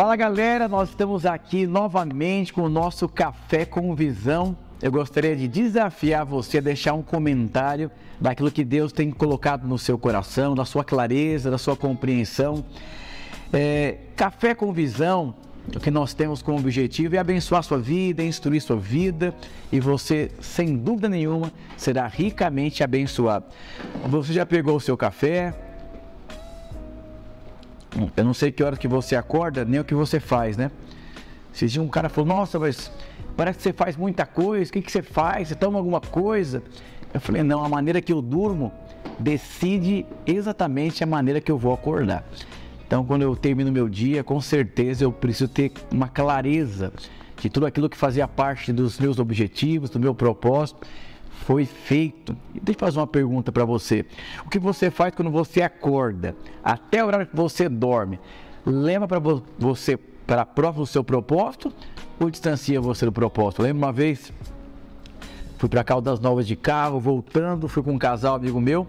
Fala galera, nós estamos aqui novamente com o nosso Café com Visão. Eu gostaria de desafiar você a deixar um comentário daquilo que Deus tem colocado no seu coração, da sua clareza, da sua compreensão. É, café com Visão, o que nós temos como objetivo é abençoar sua vida, instruir sua vida e você, sem dúvida nenhuma, será ricamente abençoado. Você já pegou o seu café? Eu não sei que hora que você acorda, nem o que você faz, né? Se um cara falou, nossa, mas parece que você faz muita coisa, o que, que você faz? Você toma alguma coisa? Eu falei, não, a maneira que eu durmo decide exatamente a maneira que eu vou acordar. Então, quando eu termino meu dia, com certeza eu preciso ter uma clareza de tudo aquilo que fazia parte dos meus objetivos, do meu propósito, foi feito. Deixa eu fazer uma pergunta para você. O que você faz quando você acorda, até o horário que você dorme, leva para você para próximo do seu propósito ou distancia você do propósito? Lembra uma vez? Fui para Caldas Novas de carro, voltando, fui com um casal amigo meu.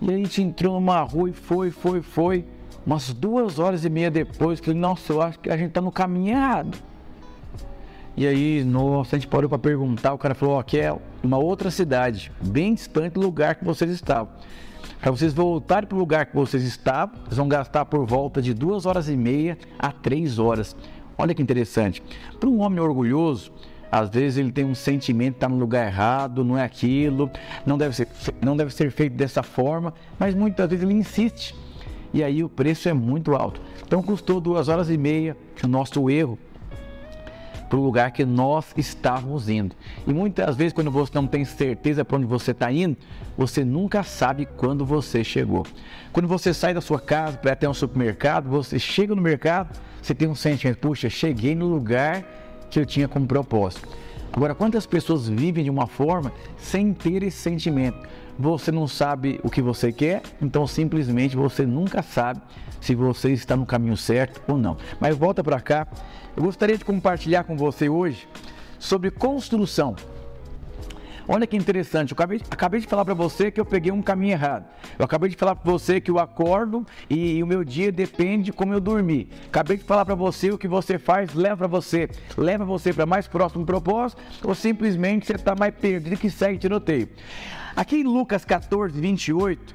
E a gente entrou numa rua e foi, foi, foi. Umas duas horas e meia depois, que nossa, eu acho que a gente tá no caminho errado. E aí, nossa, a gente parou para perguntar, o cara falou, ó, é uma outra cidade, bem distante do lugar que vocês estavam. Para vocês voltarem para o lugar que vocês estavam, vocês vão gastar por volta de duas horas e meia a três horas. Olha que interessante. Para um homem orgulhoso, às vezes ele tem um sentimento que está no lugar errado, não é aquilo, não deve, ser, não deve ser feito dessa forma, mas muitas vezes ele insiste. E aí o preço é muito alto. Então custou duas horas e meia, que o nosso erro para o lugar que nós estávamos indo. E muitas vezes, quando você não tem certeza para onde você está indo, você nunca sabe quando você chegou. Quando você sai da sua casa para até um supermercado, você chega no mercado, você tem um sentimento, puxa, cheguei no lugar que eu tinha como propósito. Agora, quantas pessoas vivem de uma forma sem ter esse sentimento? Você não sabe o que você quer, então simplesmente você nunca sabe se você está no caminho certo ou não. Mas volta para cá, eu gostaria de compartilhar com você hoje sobre construção. Olha que interessante, eu acabei, acabei de falar para você que eu peguei um caminho errado. Eu acabei de falar para você que eu acordo e, e, o meu dia depende de como eu dormir. Acabei de falar para você o que você faz leva você, leva você para mais próximo propósito ou simplesmente você está mais perdido que segue tiroteio. Aqui em Lucas 14, 28,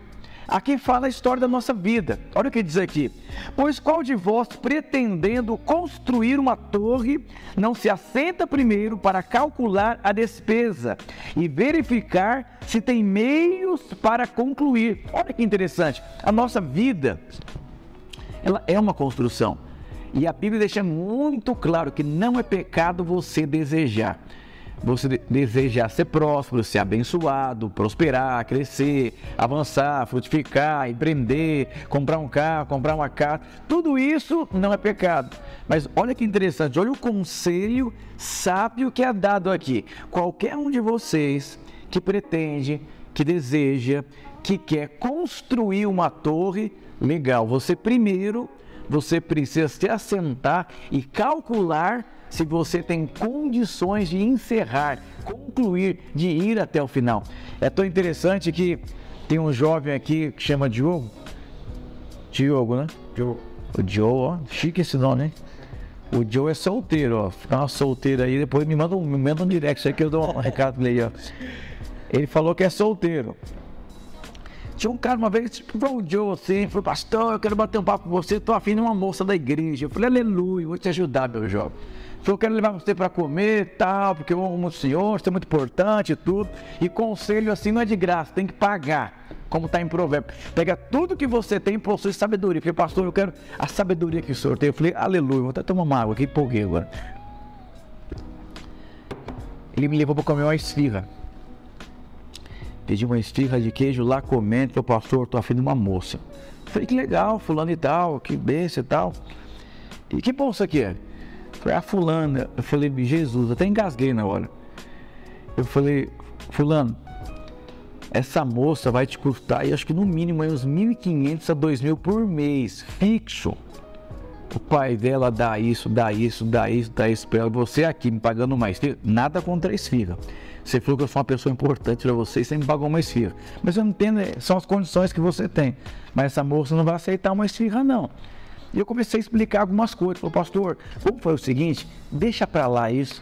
Aqui fala a história da nossa vida. Olha o que diz aqui. Pois qual de vós, pretendendo construir uma torre, não se assenta primeiro para calcular a despesa e verificar se tem meios para concluir? Olha que interessante. A nossa vida, ela é uma construção. E a Bíblia deixa muito claro que não é pecado você desejar você deseja ser próspero, ser abençoado, prosperar, crescer, avançar, frutificar, empreender, comprar um carro, comprar uma casa, tudo isso não é pecado. Mas olha que interessante, olha o conselho sábio que é dado aqui. Qualquer um de vocês que pretende, que deseja, que quer construir uma torre, legal, você primeiro, você precisa se assentar e calcular se você tem condições de encerrar, concluir, de ir até o final. É tão interessante que tem um jovem aqui que chama Diogo. Diogo, né? Diogo. O Joe, ó, chique esse nome, né? O Joe é solteiro, ó. Fica uma solteira aí, depois me manda um, me manda um direct aí que eu dou um recado pra ele, ó. Ele falou que é solteiro. Tinha um cara uma vez, tipo, Joe assim, falou, pastor, eu quero bater um papo com você, tô afim de uma moça da igreja. Eu falei, aleluia, vou te ajudar, meu jovem. Falei, eu quero levar você para comer tal, porque eu amo o senhor, isso é muito importante e tudo. E conselho assim não é de graça, tem que pagar, como está em provérbio. Pega tudo que você tem e possui sabedoria. Falei, pastor, eu quero a sabedoria que o senhor tem. Eu falei, aleluia, vou até tomar uma água aqui, empolguei agora. Ele me levou para comer uma esfirra. Pedi uma esfirra de queijo lá comendo, o pastor, tô afim de uma moça. Falei, que legal, fulano e tal, que benção e tal. E que bolsa aqui é? Foi a fulana. Eu falei, Jesus, até engasguei na hora. Eu falei, fulano, essa moça vai te custar, e acho que no mínimo aí uns 1.500 a 2.000 por mês, fixo. O pai dela dá isso, dá isso, dá isso, dá isso pra ela. Você aqui me pagando mais nada contra a esfirra. Você falou que eu sou uma pessoa importante para você e você me pagou uma esfirra. Mas eu não entendo, é, são as condições que você tem. Mas essa moça não vai aceitar uma esfirra, não. E eu comecei a explicar algumas coisas. Falei, pastor, vamos fazer o seguinte, deixa para lá isso.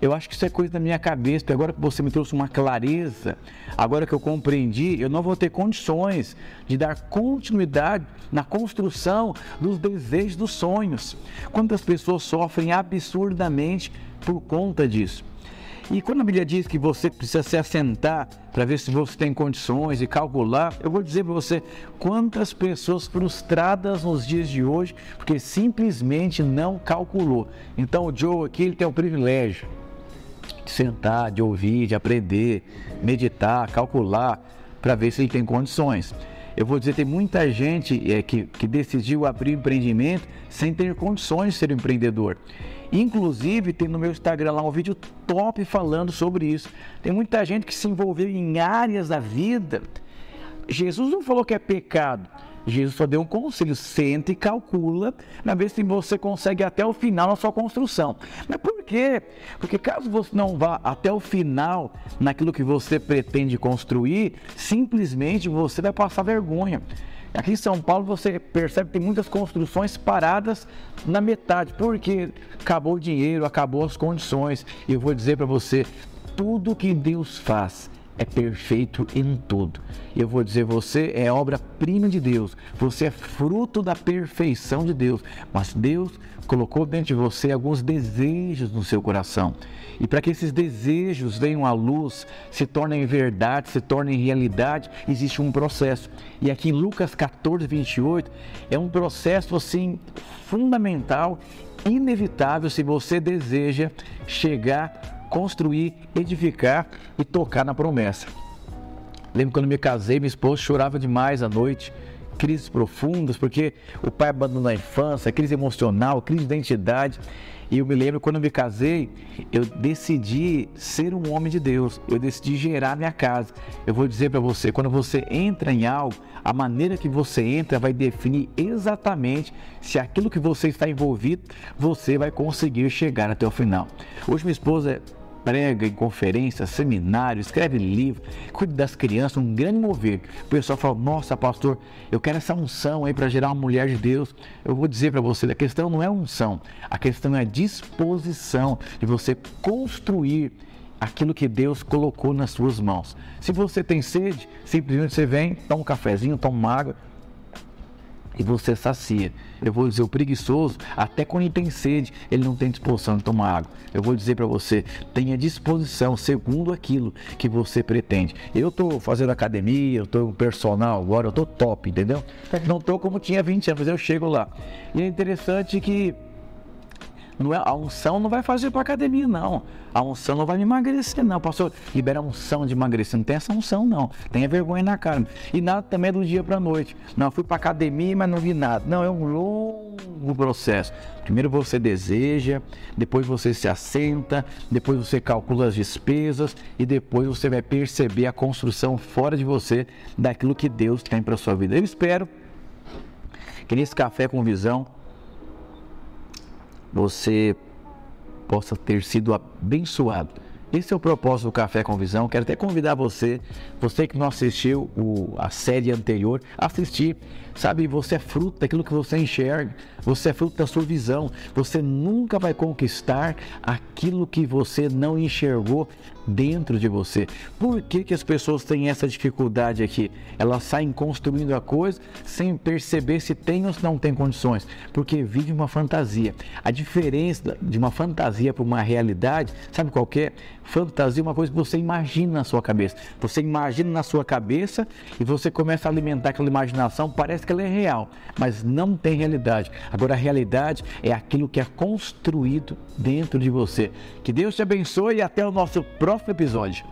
Eu acho que isso é coisa da minha cabeça, porque agora que você me trouxe uma clareza, agora que eu compreendi, eu não vou ter condições de dar continuidade na construção dos desejos, dos sonhos. Quantas pessoas sofrem absurdamente por conta disso? E quando a Bíblia diz que você precisa se assentar para ver se você tem condições e calcular, eu vou dizer para você quantas pessoas frustradas nos dias de hoje porque simplesmente não calculou. Então o Joe aqui ele tem o privilégio de sentar, de ouvir, de aprender, meditar, calcular, para ver se ele tem condições. Eu vou dizer, tem muita gente é, que, que decidiu abrir um empreendimento sem ter condições de ser um empreendedor. Inclusive, tem no meu Instagram lá um vídeo top falando sobre isso. Tem muita gente que se envolveu em áreas da vida. Jesus não falou que é pecado. Jesus só deu um conselho, senta e calcula, para ver se você consegue até o final na sua construção. Mas por quê? Porque caso você não vá até o final naquilo que você pretende construir, simplesmente você vai passar vergonha. Aqui em São Paulo você percebe que tem muitas construções paradas na metade, porque acabou o dinheiro, acabou as condições. E eu vou dizer para você, tudo que Deus faz é perfeito em tudo. Eu vou dizer, você é obra-prima de Deus, você é fruto da perfeição de Deus, mas Deus colocou dentro de você alguns desejos no seu coração. E para que esses desejos venham à luz, se tornem verdade, se tornem realidade, existe um processo. E aqui em Lucas 14, 28, é um processo assim fundamental, inevitável se você deseja chegar construir, edificar e tocar na promessa. Lembro quando me casei, minha esposa chorava demais à noite, crises profundas, porque o pai abandonou a infância, crise emocional, crise de identidade. E eu me lembro quando me casei, eu decidi ser um homem de Deus, eu decidi gerar minha casa. Eu vou dizer para você, quando você entra em algo, a maneira que você entra vai definir exatamente se aquilo que você está envolvido, você vai conseguir chegar até o final. Hoje minha esposa prega em conferências, seminários, escreve livro, cuida das crianças, um grande mover. O pessoal fala: Nossa, pastor, eu quero essa unção aí para gerar uma mulher de Deus. Eu vou dizer para você: a questão não é unção, a questão é a disposição de você construir aquilo que Deus colocou nas suas mãos. Se você tem sede, simplesmente você vem, toma um cafezinho, toma uma água, e você sacia. Eu vou dizer, o preguiçoso, até quando ele tem sede, ele não tem disposição de tomar água. Eu vou dizer para você, tenha disposição segundo aquilo que você pretende. Eu estou fazendo academia, eu estou personal agora, eu estou top, entendeu? Não estou como tinha 20 anos, mas eu chego lá. E é interessante que não é, a unção não vai fazer para academia, não. A unção não vai me emagrecer, não. Pastor, libera a unção de emagrecer. Não tem essa unção, não. Tenha vergonha na cara. E nada também é do dia para a noite. Não, fui para academia, mas não vi nada. Não, é um longo processo. Primeiro você deseja, depois você se assenta, depois você calcula as despesas e depois você vai perceber a construção fora de você daquilo que Deus tem para sua vida. Eu espero que nesse café com visão você possa ter sido abençoado. Esse é o propósito do Café com Visão. Quero até convidar você, você que não assistiu o, a série anterior, assistir. Sabe, você é fruto daquilo que você enxerga, você é fruto da sua visão. Você nunca vai conquistar aquilo que você não enxergou dentro de você. Por que, que as pessoas têm essa dificuldade aqui? Elas saem construindo a coisa sem perceber se tem ou se não tem condições, porque vive uma fantasia. A diferença de uma fantasia para uma realidade, sabe qual é? Fantasia é uma coisa que você imagina na sua cabeça. Você imagina na sua cabeça e você começa a alimentar aquela imaginação, parece que ela é real, mas não tem realidade. Agora a realidade é aquilo que é construído dentro de você. Que Deus te abençoe e até o nosso próximo episódio.